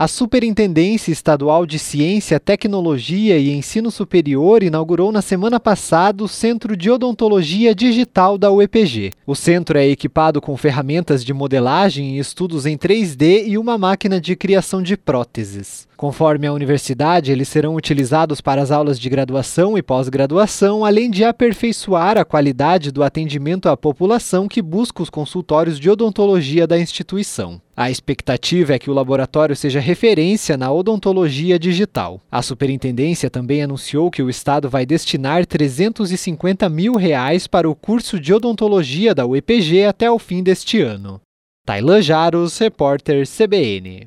A Superintendência Estadual de Ciência, Tecnologia e Ensino Superior inaugurou na semana passada o Centro de Odontologia Digital da UEPG. O centro é equipado com ferramentas de modelagem e estudos em 3D e uma máquina de criação de próteses. Conforme a universidade, eles serão utilizados para as aulas de graduação e pós-graduação, além de aperfeiçoar a qualidade do atendimento à população que busca os consultórios de odontologia da instituição. A expectativa é que o laboratório seja referência na odontologia digital. A superintendência também anunciou que o Estado vai destinar 350 mil reais para o curso de odontologia da UEPG até o fim deste ano. Tailan Jaros, repórter CBN.